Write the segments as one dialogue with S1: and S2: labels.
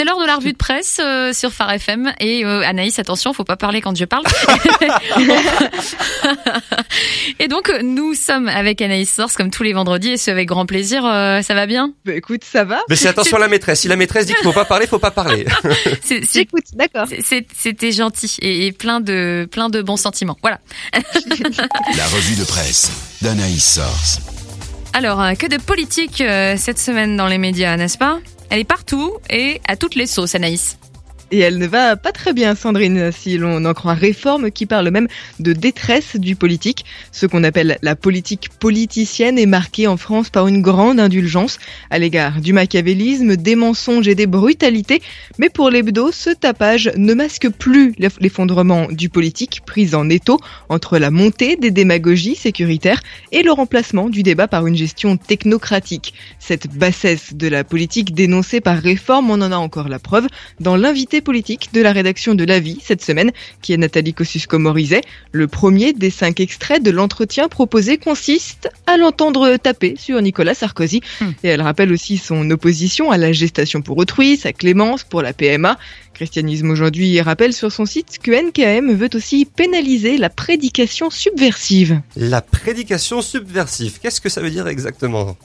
S1: C'est l'heure de la revue de presse euh, sur Phare FM. Et euh, Anaïs, attention, faut pas parler quand je parle. et donc, nous sommes avec Anaïs Source comme tous les vendredis et ce avec grand plaisir. Euh, ça va bien?
S2: Bah écoute, ça va.
S3: Mais c'est attention à la maîtresse. Si la maîtresse dit qu'il faut pas parler, faut pas parler.
S2: J'écoute, d'accord.
S1: C'était gentil et, et plein de plein de bons sentiments. Voilà.
S4: La revue de presse d'Anaïs Source.
S1: Alors, que de politique euh, cette semaine dans les médias, n'est-ce pas? Elle est partout et à toutes les sauces, Anaïs.
S2: Et elle ne va pas très bien, Sandrine, si l'on en croit Réforme, qui parle même de détresse du politique. Ce qu'on appelle la politique politicienne est marquée en France par une grande indulgence à l'égard du machiavélisme, des mensonges et des brutalités. Mais pour l'hebdo, ce tapage ne masque plus l'eff- l'effondrement du politique pris en étau entre la montée des démagogies sécuritaires et le remplacement du débat par une gestion technocratique. Cette bassesse de la politique dénoncée par Réforme, on en a encore la preuve dans l'invité politique de la rédaction de La Vie cette semaine, qui est Nathalie Kosciusko-Morizet. Le premier des cinq extraits de l'entretien proposé consiste à l'entendre taper sur Nicolas Sarkozy.
S1: Hmm.
S2: Et elle rappelle aussi son opposition à la gestation pour autrui, sa clémence pour la PMA. Christianisme aujourd'hui rappelle sur son site que NKM veut aussi pénaliser la prédication subversive.
S3: La prédication subversive. Qu'est-ce que ça veut dire exactement?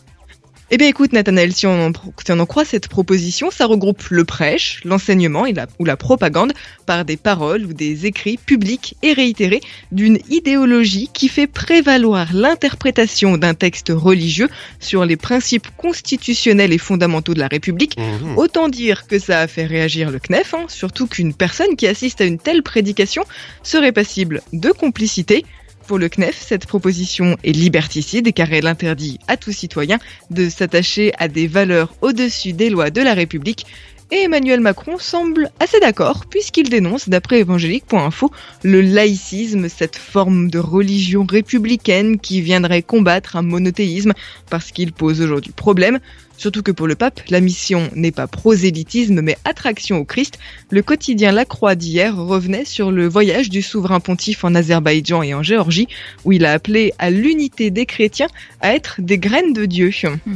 S2: Eh bien écoute Nathanaël, si on, en, pro- si on en croit cette proposition, ça regroupe le prêche, l'enseignement ou la propagande par des paroles ou des écrits publics et réitérés d'une idéologie qui fait prévaloir l'interprétation d'un texte religieux sur les principes constitutionnels et fondamentaux de la République.
S3: Mhm.
S2: Autant dire que ça a fait réagir le CNEF, hein, surtout qu'une personne qui assiste à une telle prédication serait passible de complicité. Pour le CNEF, cette proposition est liberticide car elle interdit à tout citoyen de s'attacher à des valeurs au-dessus des lois de la République. Et Emmanuel Macron semble assez d'accord puisqu'il dénonce, d'après évangélique.info, le laïcisme, cette forme de religion républicaine qui viendrait combattre un monothéisme parce qu'il pose aujourd'hui problème. Surtout que pour le pape, la mission n'est pas prosélytisme mais attraction au Christ. Le quotidien La Croix d'hier revenait sur le voyage du souverain pontife en Azerbaïdjan et en Géorgie, où il a appelé à l'unité des chrétiens à être des graines de Dieu.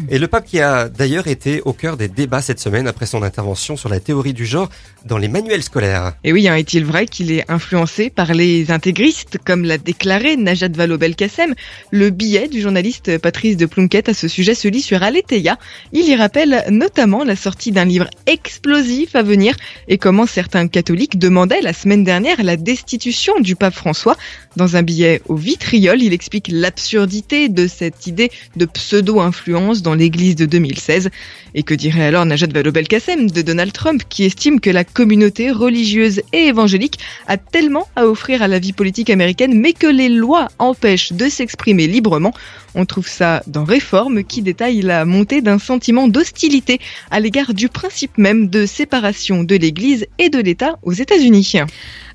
S3: Et le pape qui a d'ailleurs été au cœur des débats cette semaine après son intervention sur la théorie du genre dans les manuels scolaires.
S2: Et oui, hein, est-il vrai qu'il est influencé par les intégristes, comme l'a déclaré Najat Vallaud-Belkacem Le billet du journaliste Patrice de Plunkett à ce sujet se lit sur Aletheia. Il y rappelle notamment la sortie d'un livre explosif à venir et comment certains catholiques demandaient la semaine dernière la destitution du pape François. Dans un billet au vitriol, il explique l'absurdité de cette idée de pseudo-influence dans l'église de 2016. Et que dirait alors Najat Vallaud-Belkacem de Donald Trump qui estime que la communauté religieuse et évangélique a tellement à offrir à la vie politique américaine mais que les lois empêchent de s'exprimer librement. On trouve ça dans Réforme qui détaille la montée d'un d'hostilité à l'égard du principe même de séparation de l'Église et de l'État aux États-Unis.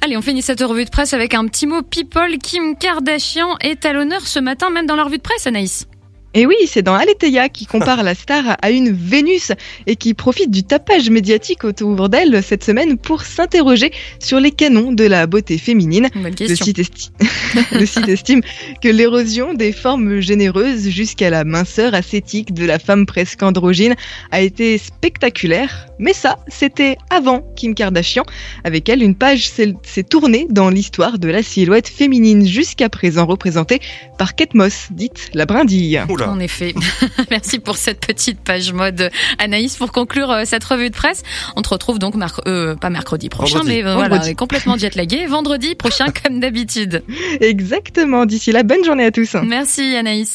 S1: Allez, on finit cette revue de presse avec un petit mot people. Kim Kardashian est à l'honneur ce matin, même dans la revue de presse, Anaïs.
S2: Et oui, c'est dans Aletheia qui compare la star à une Vénus et qui profite du tapage médiatique autour d'elle cette semaine pour s'interroger sur les canons de la beauté féminine.
S1: Bonne
S2: Le
S1: question.
S2: site, esti- le site estime que l'érosion des formes généreuses jusqu'à la minceur ascétique de la femme presque androgyne a été spectaculaire. Mais ça, c'était avant Kim Kardashian. Avec elle, une page s'est s'est tournée dans l'histoire de la silhouette féminine jusqu'à présent représentée par Kate Moss, dite la brindille.
S3: Oula.
S1: En effet. Merci pour cette petite page mode, Anaïs. Pour conclure euh, cette revue de presse, on te retrouve donc, euh, pas mercredi prochain,
S3: Vendredi.
S1: mais euh, voilà,
S2: Vendredi.
S1: on est complètement jetlagué. Vendredi prochain, comme d'habitude.
S2: Exactement. D'ici là, bonne journée à tous.
S1: Merci, Anaïs.